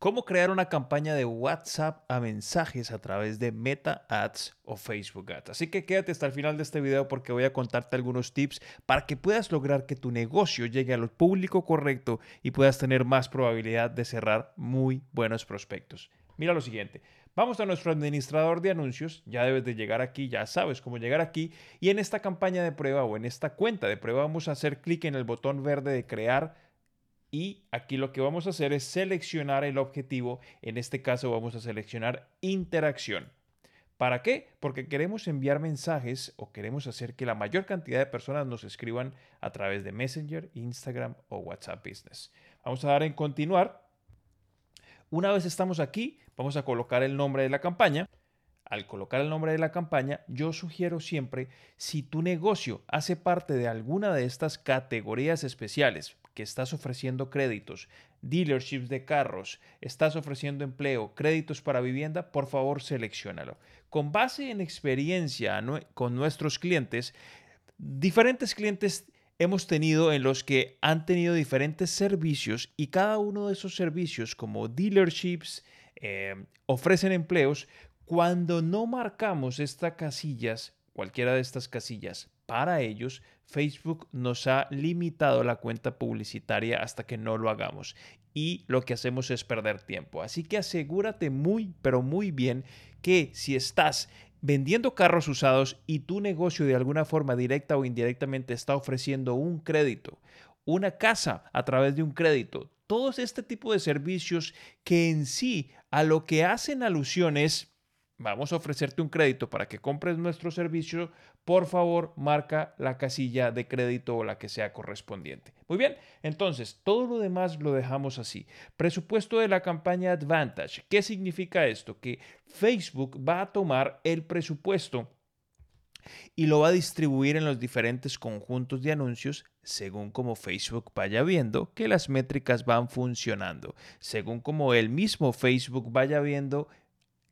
cómo crear una campaña de WhatsApp a mensajes a través de Meta Ads o Facebook Ads. Así que quédate hasta el final de este video porque voy a contarte algunos tips para que puedas lograr que tu negocio llegue al público correcto y puedas tener más probabilidad de cerrar muy buenos prospectos. Mira lo siguiente. Vamos a nuestro administrador de anuncios, ya debes de llegar aquí, ya sabes cómo llegar aquí, y en esta campaña de prueba o en esta cuenta de prueba vamos a hacer clic en el botón verde de crear y aquí lo que vamos a hacer es seleccionar el objetivo, en este caso vamos a seleccionar interacción. ¿Para qué? Porque queremos enviar mensajes o queremos hacer que la mayor cantidad de personas nos escriban a través de Messenger, Instagram o WhatsApp Business. Vamos a dar en continuar. Una vez estamos aquí, vamos a colocar el nombre de la campaña. Al colocar el nombre de la campaña, yo sugiero siempre, si tu negocio hace parte de alguna de estas categorías especiales, estás ofreciendo créditos, dealerships de carros, estás ofreciendo empleo, créditos para vivienda, por favor seleccionalo. Con base en experiencia con nuestros clientes, diferentes clientes hemos tenido en los que han tenido diferentes servicios y cada uno de esos servicios como dealerships eh, ofrecen empleos. Cuando no marcamos estas casillas, cualquiera de estas casillas para ellos, Facebook nos ha limitado la cuenta publicitaria hasta que no lo hagamos y lo que hacemos es perder tiempo. Así que asegúrate muy, pero muy bien que si estás vendiendo carros usados y tu negocio de alguna forma directa o indirectamente está ofreciendo un crédito, una casa a través de un crédito, todos este tipo de servicios que en sí a lo que hacen alusión es vamos a ofrecerte un crédito para que compres nuestro servicio, por favor marca la casilla de crédito o la que sea correspondiente. Muy bien, entonces todo lo demás lo dejamos así. Presupuesto de la campaña Advantage. ¿Qué significa esto? Que Facebook va a tomar el presupuesto y lo va a distribuir en los diferentes conjuntos de anuncios según como Facebook vaya viendo que las métricas van funcionando, según como el mismo Facebook vaya viendo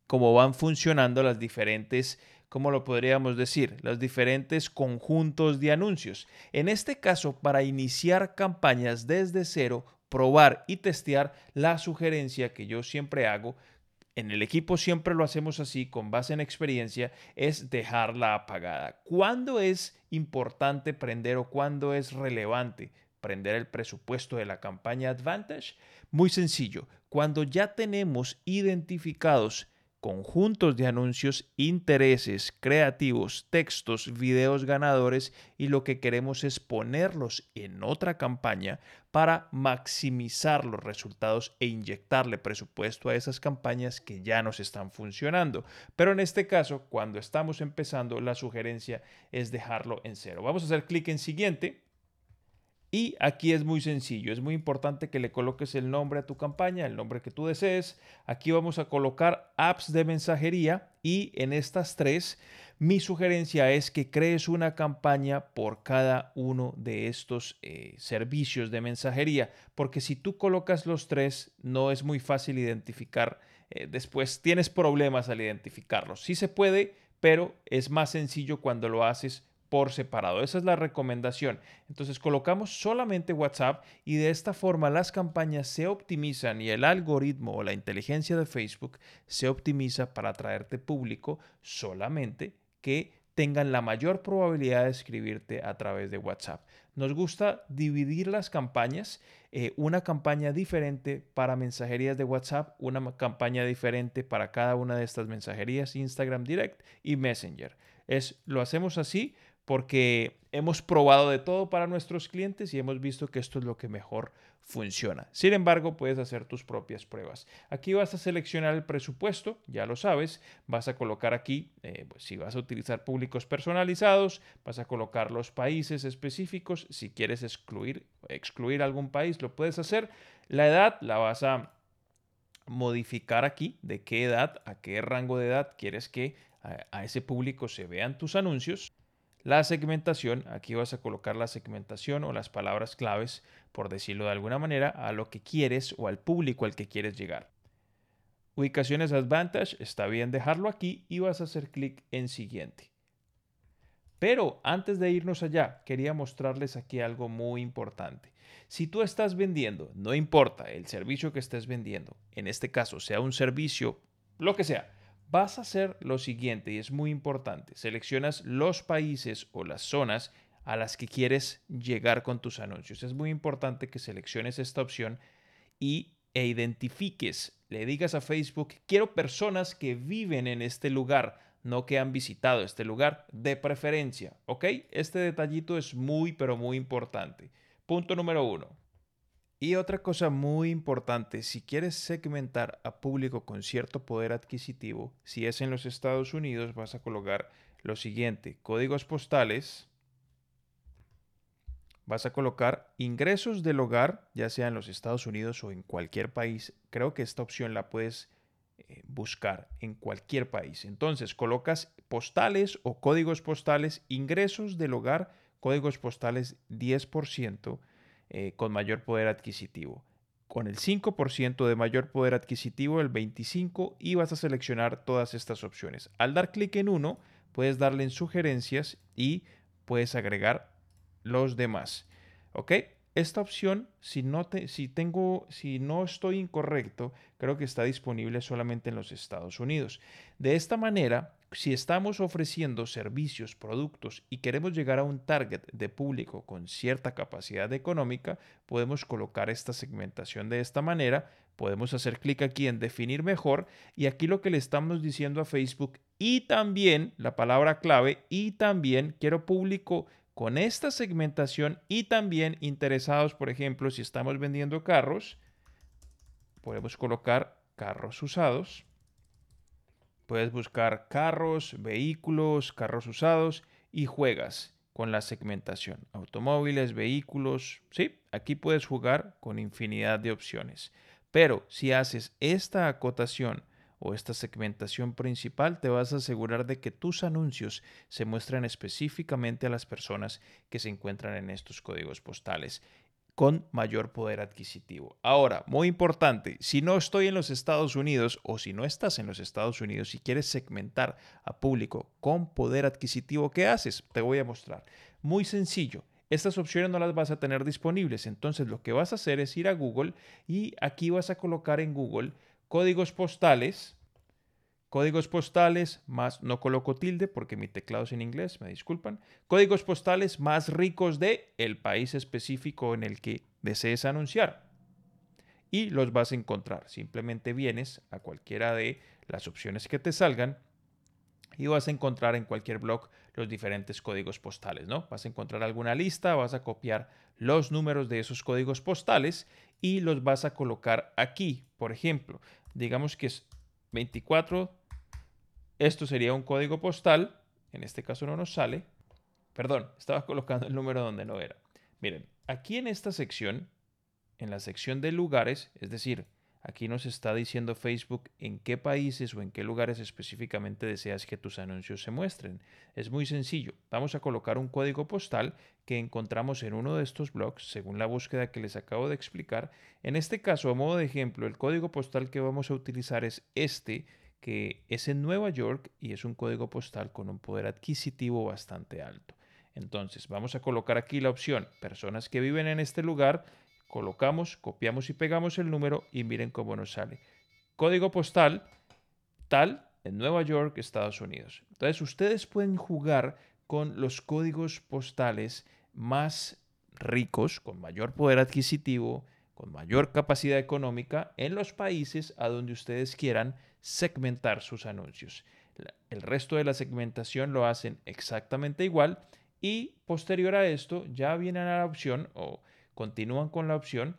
cómo van funcionando las diferentes, ¿cómo lo podríamos decir? Los diferentes conjuntos de anuncios. En este caso, para iniciar campañas desde cero, probar y testear la sugerencia que yo siempre hago, en el equipo siempre lo hacemos así, con base en experiencia, es dejarla apagada. ¿Cuándo es importante prender o cuándo es relevante prender el presupuesto de la campaña Advantage? Muy sencillo, cuando ya tenemos identificados conjuntos de anuncios, intereses, creativos, textos, videos ganadores y lo que queremos es ponerlos en otra campaña para maximizar los resultados e inyectarle presupuesto a esas campañas que ya nos están funcionando. Pero en este caso, cuando estamos empezando, la sugerencia es dejarlo en cero. Vamos a hacer clic en siguiente y aquí es muy sencillo, es muy importante que le coloques el nombre a tu campaña, el nombre que tú desees. Aquí vamos a colocar apps de mensajería y en estas tres mi sugerencia es que crees una campaña por cada uno de estos eh, servicios de mensajería, porque si tú colocas los tres no es muy fácil identificar, eh, después tienes problemas al identificarlos. Sí se puede, pero es más sencillo cuando lo haces por separado. Esa es la recomendación. Entonces colocamos solamente WhatsApp y de esta forma las campañas se optimizan y el algoritmo o la inteligencia de Facebook se optimiza para traerte público solamente que tengan la mayor probabilidad de escribirte a través de WhatsApp. Nos gusta dividir las campañas, eh, una campaña diferente para mensajerías de WhatsApp, una campaña diferente para cada una de estas mensajerías, Instagram Direct y Messenger. Es, lo hacemos así porque hemos probado de todo para nuestros clientes y hemos visto que esto es lo que mejor funciona. Sin embargo, puedes hacer tus propias pruebas. Aquí vas a seleccionar el presupuesto, ya lo sabes, vas a colocar aquí, eh, pues, si vas a utilizar públicos personalizados, vas a colocar los países específicos, si quieres excluir, excluir algún país, lo puedes hacer. La edad la vas a modificar aquí, de qué edad, a qué rango de edad quieres que a ese público se vean tus anuncios. La segmentación, aquí vas a colocar la segmentación o las palabras claves, por decirlo de alguna manera, a lo que quieres o al público al que quieres llegar. Ubicaciones Advantage, está bien dejarlo aquí y vas a hacer clic en siguiente. Pero antes de irnos allá, quería mostrarles aquí algo muy importante. Si tú estás vendiendo, no importa el servicio que estés vendiendo, en este caso sea un servicio, lo que sea, vas a hacer lo siguiente y es muy importante. Seleccionas los países o las zonas a las que quieres llegar con tus anuncios. Es muy importante que selecciones esta opción y e identifiques, le digas a Facebook, quiero personas que viven en este lugar, no que han visitado este lugar, de preferencia, ¿ok? Este detallito es muy, pero muy importante. Punto número uno. Y otra cosa muy importante, si quieres segmentar a público con cierto poder adquisitivo, si es en los Estados Unidos, vas a colocar lo siguiente, códigos postales, vas a colocar ingresos del hogar, ya sea en los Estados Unidos o en cualquier país. Creo que esta opción la puedes eh, buscar en cualquier país. Entonces, colocas postales o códigos postales, ingresos del hogar, códigos postales 10% eh, con mayor poder adquisitivo. Con el 5% de mayor poder adquisitivo, el 25% y vas a seleccionar todas estas opciones. Al dar clic en uno, puedes darle en sugerencias y puedes agregar los demás. ¿Ok? Esta opción, si no, te, si, tengo, si no estoy incorrecto, creo que está disponible solamente en los Estados Unidos. De esta manera, si estamos ofreciendo servicios, productos y queremos llegar a un target de público con cierta capacidad económica, podemos colocar esta segmentación de esta manera, podemos hacer clic aquí en definir mejor y aquí lo que le estamos diciendo a Facebook y también la palabra clave y también quiero público con esta segmentación y también interesados, por ejemplo, si estamos vendiendo carros, podemos colocar carros usados. Puedes buscar carros, vehículos, carros usados y juegas con la segmentación. Automóviles, vehículos, sí, aquí puedes jugar con infinidad de opciones. Pero si haces esta acotación o esta segmentación principal, te vas a asegurar de que tus anuncios se muestran específicamente a las personas que se encuentran en estos códigos postales con mayor poder adquisitivo. Ahora, muy importante, si no estoy en los Estados Unidos o si no estás en los Estados Unidos y quieres segmentar a público con poder adquisitivo, ¿qué haces? Te voy a mostrar. Muy sencillo. Estas opciones no las vas a tener disponibles. Entonces lo que vas a hacer es ir a Google y aquí vas a colocar en Google códigos postales, códigos postales más, no coloco tilde porque mi teclado es en inglés, me disculpan, códigos postales más ricos de el país específico en el que desees anunciar. Y los vas a encontrar. Simplemente vienes a cualquiera de las opciones que te salgan y vas a encontrar en cualquier blog los diferentes códigos postales, ¿no? Vas a encontrar alguna lista, vas a copiar los números de esos códigos postales y los vas a colocar aquí. Por ejemplo, digamos que es 24, esto sería un código postal, en este caso no nos sale, perdón, estaba colocando el número donde no era. Miren, aquí en esta sección, en la sección de lugares, es decir, Aquí nos está diciendo Facebook en qué países o en qué lugares específicamente deseas que tus anuncios se muestren. Es muy sencillo. Vamos a colocar un código postal que encontramos en uno de estos blogs, según la búsqueda que les acabo de explicar. En este caso, a modo de ejemplo, el código postal que vamos a utilizar es este, que es en Nueva York y es un código postal con un poder adquisitivo bastante alto. Entonces, vamos a colocar aquí la opción personas que viven en este lugar colocamos, copiamos y pegamos el número y miren cómo nos sale. Código postal tal en Nueva York, Estados Unidos. Entonces ustedes pueden jugar con los códigos postales más ricos, con mayor poder adquisitivo, con mayor capacidad económica en los países a donde ustedes quieran segmentar sus anuncios. El resto de la segmentación lo hacen exactamente igual y posterior a esto ya vienen a la opción o continúan con la opción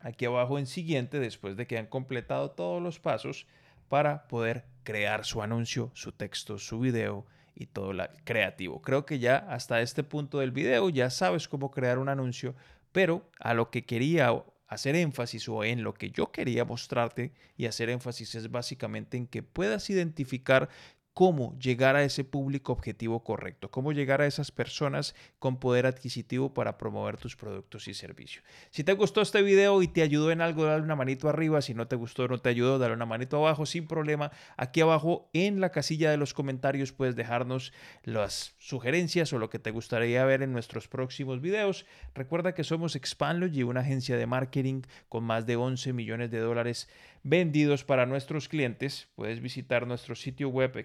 aquí abajo en siguiente después de que han completado todos los pasos para poder crear su anuncio, su texto, su video y todo lo creativo. Creo que ya hasta este punto del video ya sabes cómo crear un anuncio, pero a lo que quería hacer énfasis o en lo que yo quería mostrarte y hacer énfasis es básicamente en que puedas identificar cómo llegar a ese público objetivo correcto, cómo llegar a esas personas con poder adquisitivo para promover tus productos y servicios. Si te gustó este video y te ayudó en algo, dale una manito arriba. Si no te gustó, no te ayudó, dale una manito abajo sin problema. Aquí abajo en la casilla de los comentarios puedes dejarnos las sugerencias o lo que te gustaría ver en nuestros próximos videos. Recuerda que somos Expandlogy, una agencia de marketing con más de 11 millones de dólares vendidos para nuestros clientes. Puedes visitar nuestro sitio web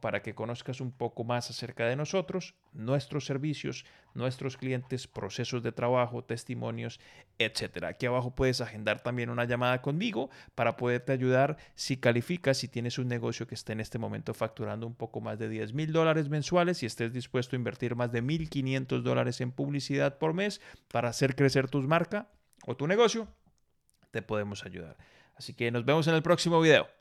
para que conozcas un poco más acerca de nosotros, nuestros servicios, nuestros clientes, procesos de trabajo, testimonios, etc. Aquí abajo puedes agendar también una llamada conmigo para poderte ayudar si calificas, si tienes un negocio que esté en este momento facturando un poco más de 10 mil dólares mensuales y estés dispuesto a invertir más de 1.500 dólares en publicidad por mes para hacer crecer tu marca o tu negocio te podemos ayudar. Así que nos vemos en el próximo video.